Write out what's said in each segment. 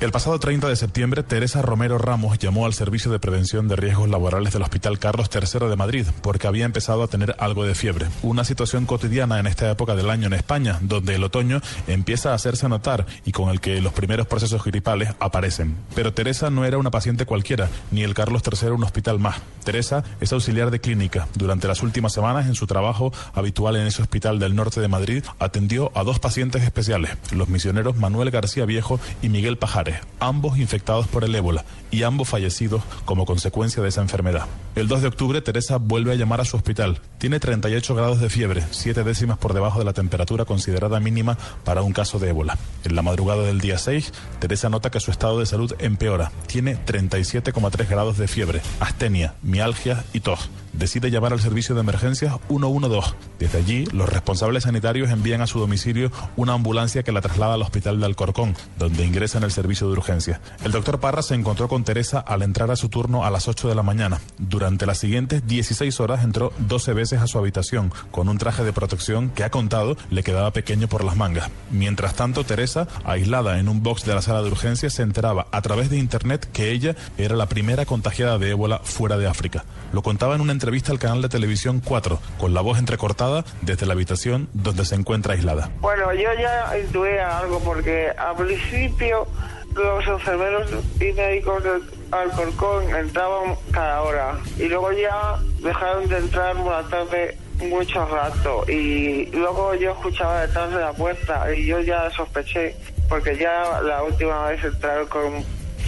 El pasado 30 de septiembre, Teresa Romero Ramos llamó al Servicio de Prevención de Riesgos Laborales del Hospital Carlos III de Madrid porque había empezado a tener algo de fiebre. Una situación cotidiana en esta época del año en España, donde el otoño empieza a hacerse notar y con el que los primeros procesos gripales aparecen. Pero Teresa no era una paciente cualquiera, ni el Carlos III un hospital más. Teresa es auxiliar de clínica. Durante las últimas semanas, en su trabajo habitual en ese hospital del norte de Madrid, atendió a dos pacientes especiales, los misioneros Manuel García Viejo y Miguel Pajares ambos infectados por el ébola y ambos fallecidos como consecuencia de esa enfermedad. El 2 de octubre, Teresa vuelve a llamar a su hospital. Tiene 38 grados de fiebre, siete décimas por debajo de la temperatura considerada mínima para un caso de ébola. En la madrugada del día 6, Teresa nota que su estado de salud empeora. Tiene 37,3 grados de fiebre, astenia, mialgia y tos decide llamar al servicio de emergencias 112. Desde allí, los responsables sanitarios envían a su domicilio una ambulancia que la traslada al hospital de Alcorcón, donde ingresa en el servicio de urgencia. El doctor Parra se encontró con Teresa al entrar a su turno a las 8 de la mañana. Durante las siguientes 16 horas entró 12 veces a su habitación con un traje de protección que ha contado le quedaba pequeño por las mangas. Mientras tanto, Teresa, aislada en un box de la sala de urgencia, se enteraba a través de internet que ella era la primera contagiada de ébola fuera de África. Lo contaba en una entrevista al canal de televisión 4, con la voz entrecortada desde la habitación donde se encuentra aislada. Bueno, yo ya intuía algo porque al principio los enfermeros y médicos del Alcorcón entraban cada hora y luego ya dejaron de entrar por la tarde mucho rato y luego yo escuchaba detrás de la puerta y yo ya sospeché porque ya la última vez entraron con un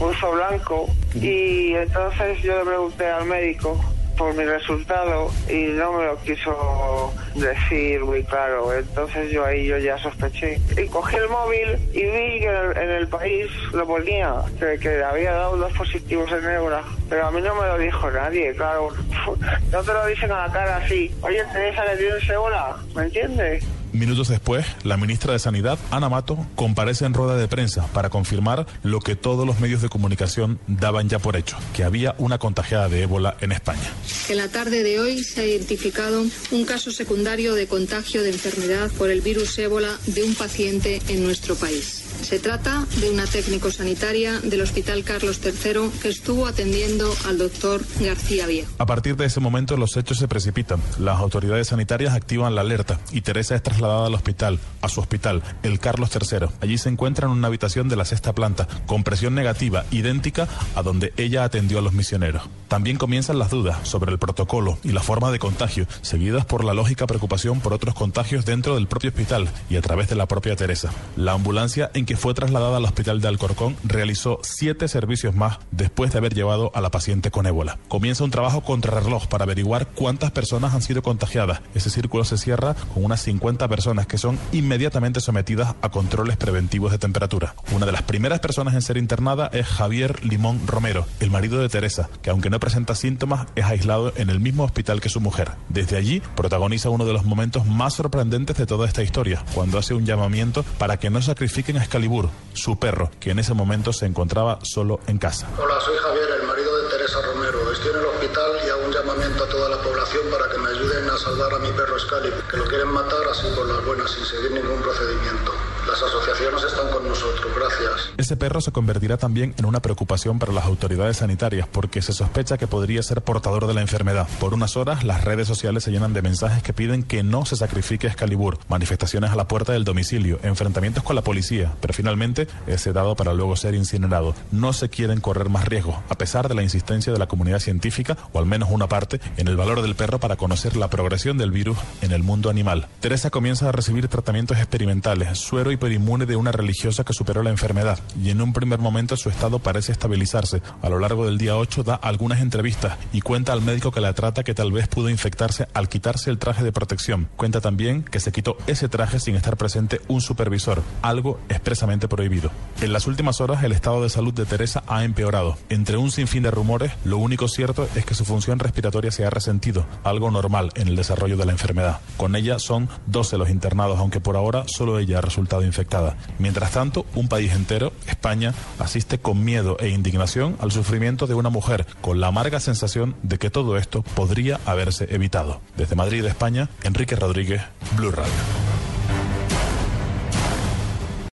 uso blanco y entonces yo le pregunté al médico por mi resultado y no me lo quiso decir muy claro. Entonces yo ahí yo ya sospeché. Y cogí el móvil y vi que en el, país lo ponía, que, había dado dos positivos en Eura. Pero a mí no me lo dijo nadie, claro. No te lo dicen a la cara así. Oye, Teresa, le tienes ébola, ¿me entiendes? Minutos después, la ministra de Sanidad, Ana Mato, comparece en rueda de prensa para confirmar lo que todos los medios de comunicación daban ya por hecho, que había una contagiada de ébola en España. En la tarde de hoy se ha identificado un caso secundario de contagio de enfermedad por el virus ébola de un paciente en nuestro país. Se trata de una técnico sanitaria del Hospital Carlos III que estuvo atendiendo al doctor García Viejo. A partir de ese momento los hechos se precipitan. Las autoridades sanitarias activan la alerta y Teresa es trasladada al hospital, a su hospital, el Carlos III. Allí se encuentra en una habitación de la sexta planta, con presión negativa, idéntica a donde ella atendió a los misioneros. También comienzan las dudas sobre el protocolo y la forma de contagio, seguidas por la lógica preocupación por otros contagios dentro del propio hospital y a través de la propia Teresa. La ambulancia en que fue trasladada al hospital de Alcorcón realizó siete servicios más después de haber llevado a la paciente con ébola. Comienza un trabajo contrarreloj para averiguar cuántas personas han sido contagiadas. Ese círculo se cierra con unas 50 personas que son inmediatamente sometidas a controles preventivos de temperatura. Una de las primeras personas en ser internada es Javier Limón Romero, el marido de Teresa, que aunque no presenta síntomas es aislado en el mismo hospital que su mujer. Desde allí protagoniza uno de los momentos más sorprendentes de toda esta historia, cuando hace un llamamiento para que no sacrifiquen a Su perro, que en ese momento se encontraba solo en casa. Hola, soy Javier, el marido de Teresa Romero. Estoy en el hospital y hago un llamamiento a toda la población para que me ayuden a salvar a mi perro Excalibur, que lo quieren matar así por las buenas, sin seguir ningún procedimiento. Las asociaciones están con nosotros, gracias. Ese perro se convertirá también en una preocupación para las autoridades sanitarias porque se sospecha que podría ser portador de la enfermedad. Por unas horas, las redes sociales se llenan de mensajes que piden que no se sacrifique Excalibur, manifestaciones a la puerta del domicilio, enfrentamientos con la policía, pero finalmente es sedado para luego ser incinerado. No se quieren correr más riesgos, a pesar de la insistencia de la comunidad científica, o al menos una parte, en el valor del perro para conocer la progresión del virus en el mundo animal. Teresa comienza a recibir tratamientos experimentales, suero hiperinmune de una religiosa que superó la enfermedad. y en un primer momento su estado parece estabilizarse. A lo largo del día 8 da algunas entrevistas y cuenta al médico que la trata que tal vez pudo infectarse al quitarse el traje de protección. Cuenta también que se quitó ese traje sin estar presente un supervisor, algo expresamente prohibido. En las últimas horas el estado de salud de Teresa ha empeorado. Entre un sinfín de rumores, lo único cierto es que su función respiratoria se ha resentido, algo normal en el desarrollo de la enfermedad. Con ella son 12 los internados, aunque por ahora solo ella ha resultado infectada. Mientras tanto, un país entero, España, asiste con miedo e indignación al sufrimiento de una mujer, con la amarga sensación de que todo esto podría haberse evitado. Desde Madrid, España, Enrique Rodríguez, Blue Radio.